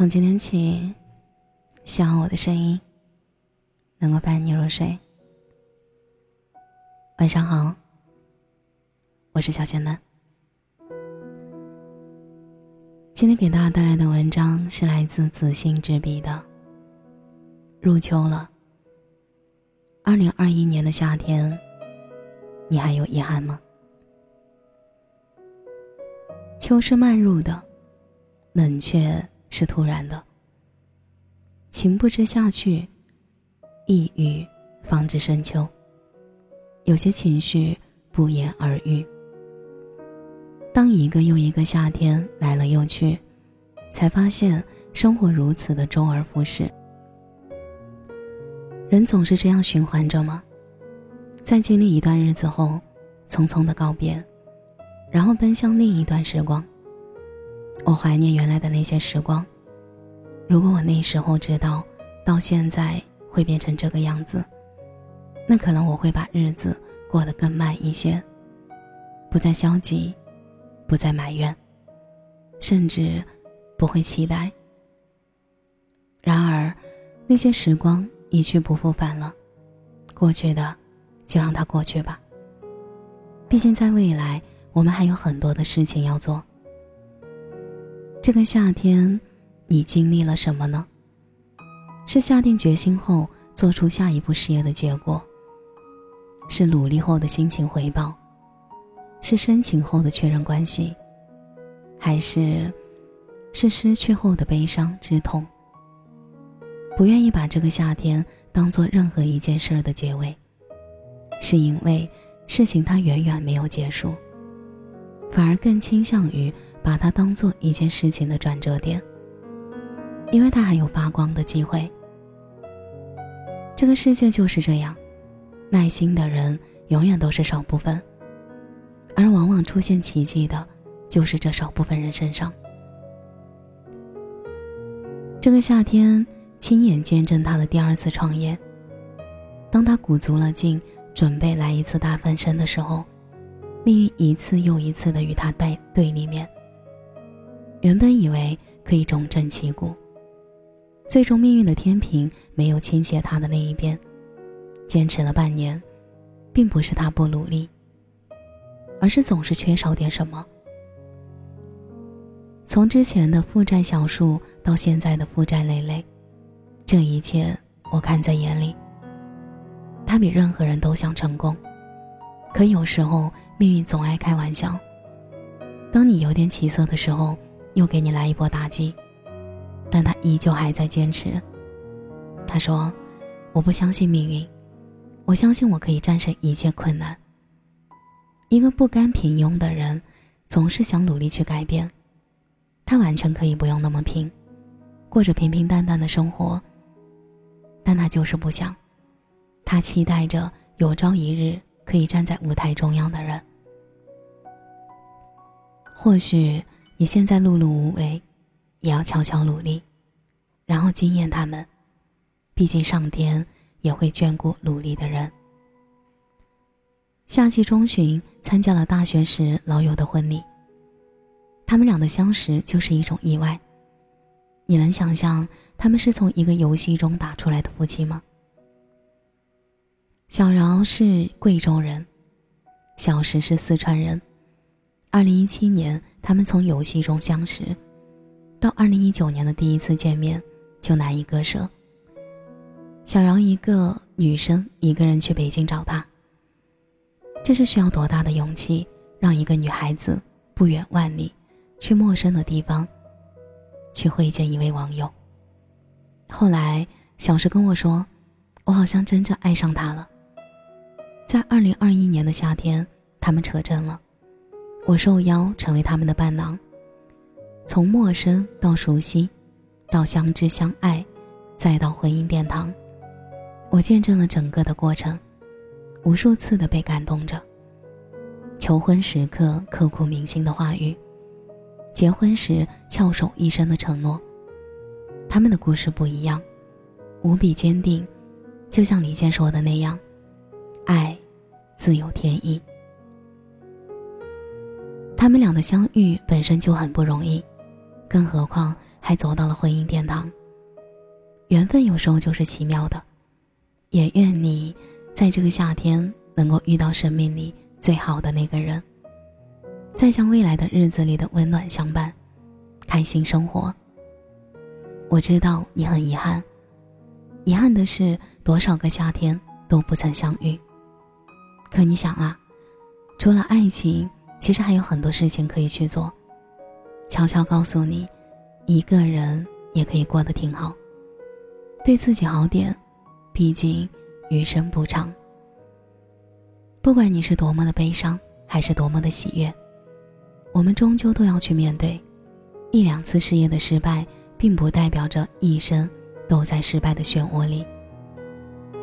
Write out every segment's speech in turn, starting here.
从今天起，希望我的声音能够伴你入睡。晚上好，我是小仙男。今天给大家带来的文章是来自子信执笔的。入秋了，二零二一年的夏天，你还有遗憾吗？秋是漫入的，冷却是突然的。情不知下去，一语方知深秋。有些情绪不言而喻。当一个又一个夏天来了又去，才发现生活如此的周而复始。人总是这样循环着吗？在经历一段日子后，匆匆的告别，然后奔向另一段时光。我怀念原来的那些时光。如果我那时候知道，到现在会变成这个样子，那可能我会把日子过得更慢一些，不再消极。不再埋怨，甚至不会期待。然而，那些时光一去不复返了，过去的就让它过去吧。毕竟，在未来，我们还有很多的事情要做。这个夏天，你经历了什么呢？是下定决心后做出下一步事业的结果，是努力后的心情回报。是深情后的确认关系，还是是失去后的悲伤之痛？不愿意把这个夏天当做任何一件事的结尾，是因为事情它远远没有结束，反而更倾向于把它当做一件事情的转折点，因为它还有发光的机会。这个世界就是这样，耐心的人永远都是少部分。而往往出现奇迹的，就是这少部分人身上。这个夏天，亲眼见证他的第二次创业。当他鼓足了劲，准备来一次大翻身的时候，命运一次又一次的与他带对立面。原本以为可以重振旗鼓，最终命运的天平没有倾斜他的那一边。坚持了半年，并不是他不努力。而是总是缺少点什么。从之前的负债小数到现在的负债累累，这一切我看在眼里。他比任何人都想成功，可有时候命运总爱开玩笑。当你有点起色的时候，又给你来一波打击，但他依旧还在坚持。他说：“我不相信命运，我相信我可以战胜一切困难。”一个不甘平庸的人，总是想努力去改变。他完全可以不用那么拼，过着平平淡淡的生活。但他就是不想。他期待着有朝一日可以站在舞台中央的人。或许你现在碌碌无为，也要悄悄努力，然后惊艳他们。毕竟上天也会眷顾努力的人。夏季中旬，参加了大学时老友的婚礼。他们俩的相识就是一种意外。你能想象他们是从一个游戏中打出来的夫妻吗？小饶是贵州人，小石是四川人。二零一七年，他们从游戏中相识，到二零一九年的第一次见面就难以割舍。小饶一个女生，一个人去北京找他。这是需要多大的勇气，让一个女孩子不远万里，去陌生的地方，去会见一位网友。后来，小石跟我说，我好像真正爱上他了。在二零二一年的夏天，他们扯证了，我受邀成为他们的伴郎。从陌生到熟悉，到相知相爱，再到婚姻殿堂，我见证了整个的过程。无数次的被感动着。求婚时刻刻骨铭心的话语，结婚时翘首一生的承诺。他们的故事不一样，无比坚定，就像李健说的那样：“爱，自有天意。”他们俩的相遇本身就很不容易，更何况还走到了婚姻殿堂。缘分有时候就是奇妙的，也愿你在这个夏天能够遇到生命里最好的那个人，再将未来的日子里的温暖相伴，开心生活。我知道你很遗憾，遗憾的是多少个夏天都不曾相遇。可你想啊，除了爱情，其实还有很多事情可以去做。悄悄告诉你，一个人也可以过得挺好。对自己好点，毕竟余生不长。不管你是多么的悲伤，还是多么的喜悦，我们终究都要去面对。一两次事业的失败，并不代表着一生都在失败的漩涡里。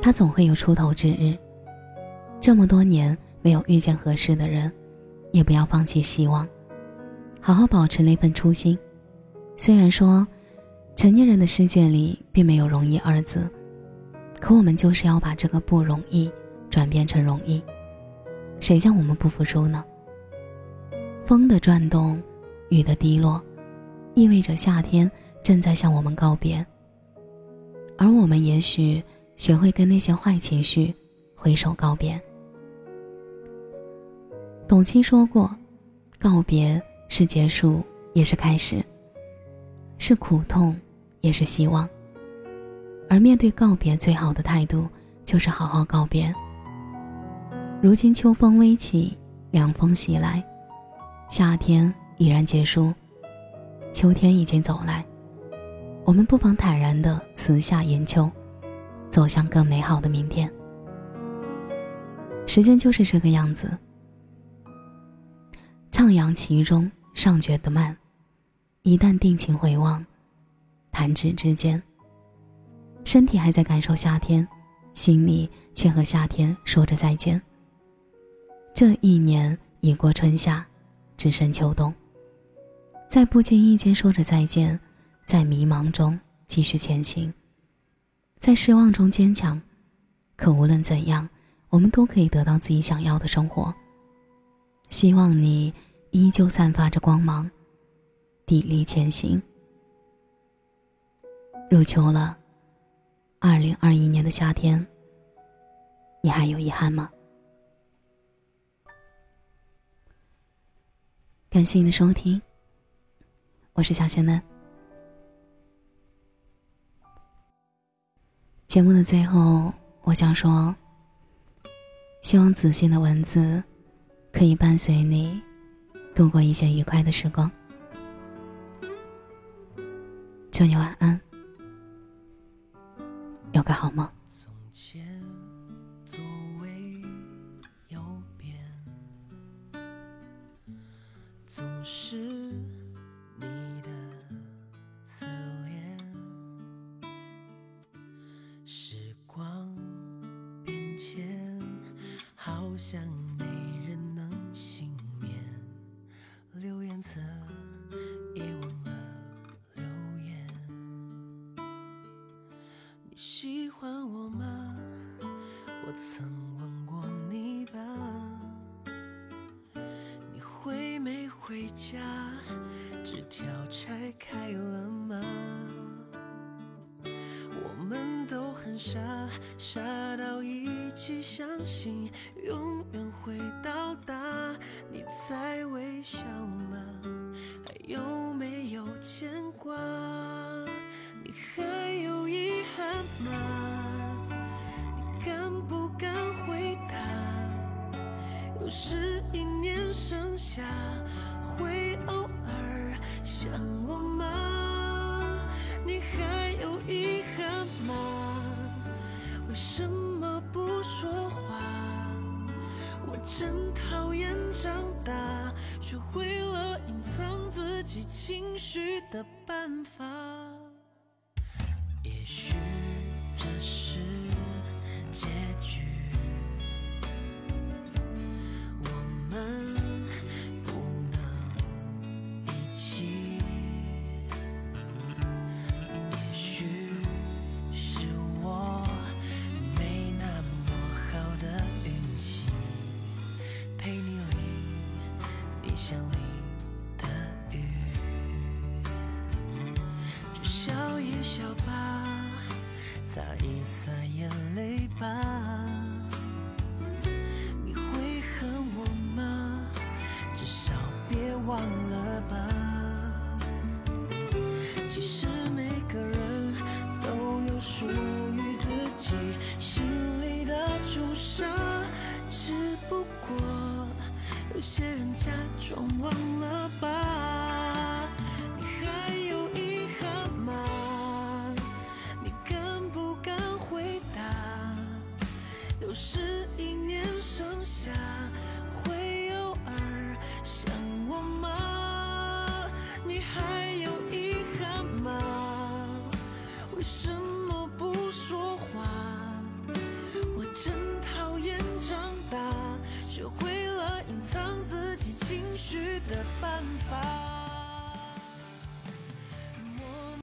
他总会有出头之日。这么多年没有遇见合适的人，也不要放弃希望，好好保持那份初心。虽然说。成年人的世界里并没有容易二字，可我们就是要把这个不容易转变成容易。谁叫我们不服输呢？风的转动，雨的滴落，意味着夏天正在向我们告别。而我们也许学会跟那些坏情绪挥手告别。董卿说过：“告别是结束，也是开始，是苦痛。”也是希望，而面对告别，最好的态度就是好好告别。如今秋风微起，凉风袭来，夏天已然结束，秋天已经走来，我们不妨坦然的辞夏迎秋，走向更美好的明天。时间就是这个样子，徜徉其中，尚觉得慢，一旦定情回望。弹指之间，身体还在感受夏天，心里却和夏天说着再见。这一年已过春夏，只剩秋冬。在不经意间说着再见，在迷茫中继续前行，在失望中坚强。可无论怎样，我们都可以得到自己想要的生活。希望你依旧散发着光芒，砥砺前行。入秋了，二零二一年的夏天，你还有遗憾吗？感谢你的收听，我是小仙嫩。节目的最后，我想说，希望子欣的文字可以伴随你度过一些愉快的时光。祝你晚安。有个好梦。从前座位右边，总是你的侧脸。时光变迁，好像吗？我曾问过你吧。你回没回家？纸条拆开了吗？我们都很傻，傻到一起相信永远会情绪的办法。也许这是结局，我们不能一起。也许是我没那么好的运气，陪你淋你想淋笑吧擦一擦眼泪吧。你会恨我吗？至少别忘了吧。其实每个人都有属于自己心里的朱砂，只不过有些人假装忘了吧。又是一年盛夏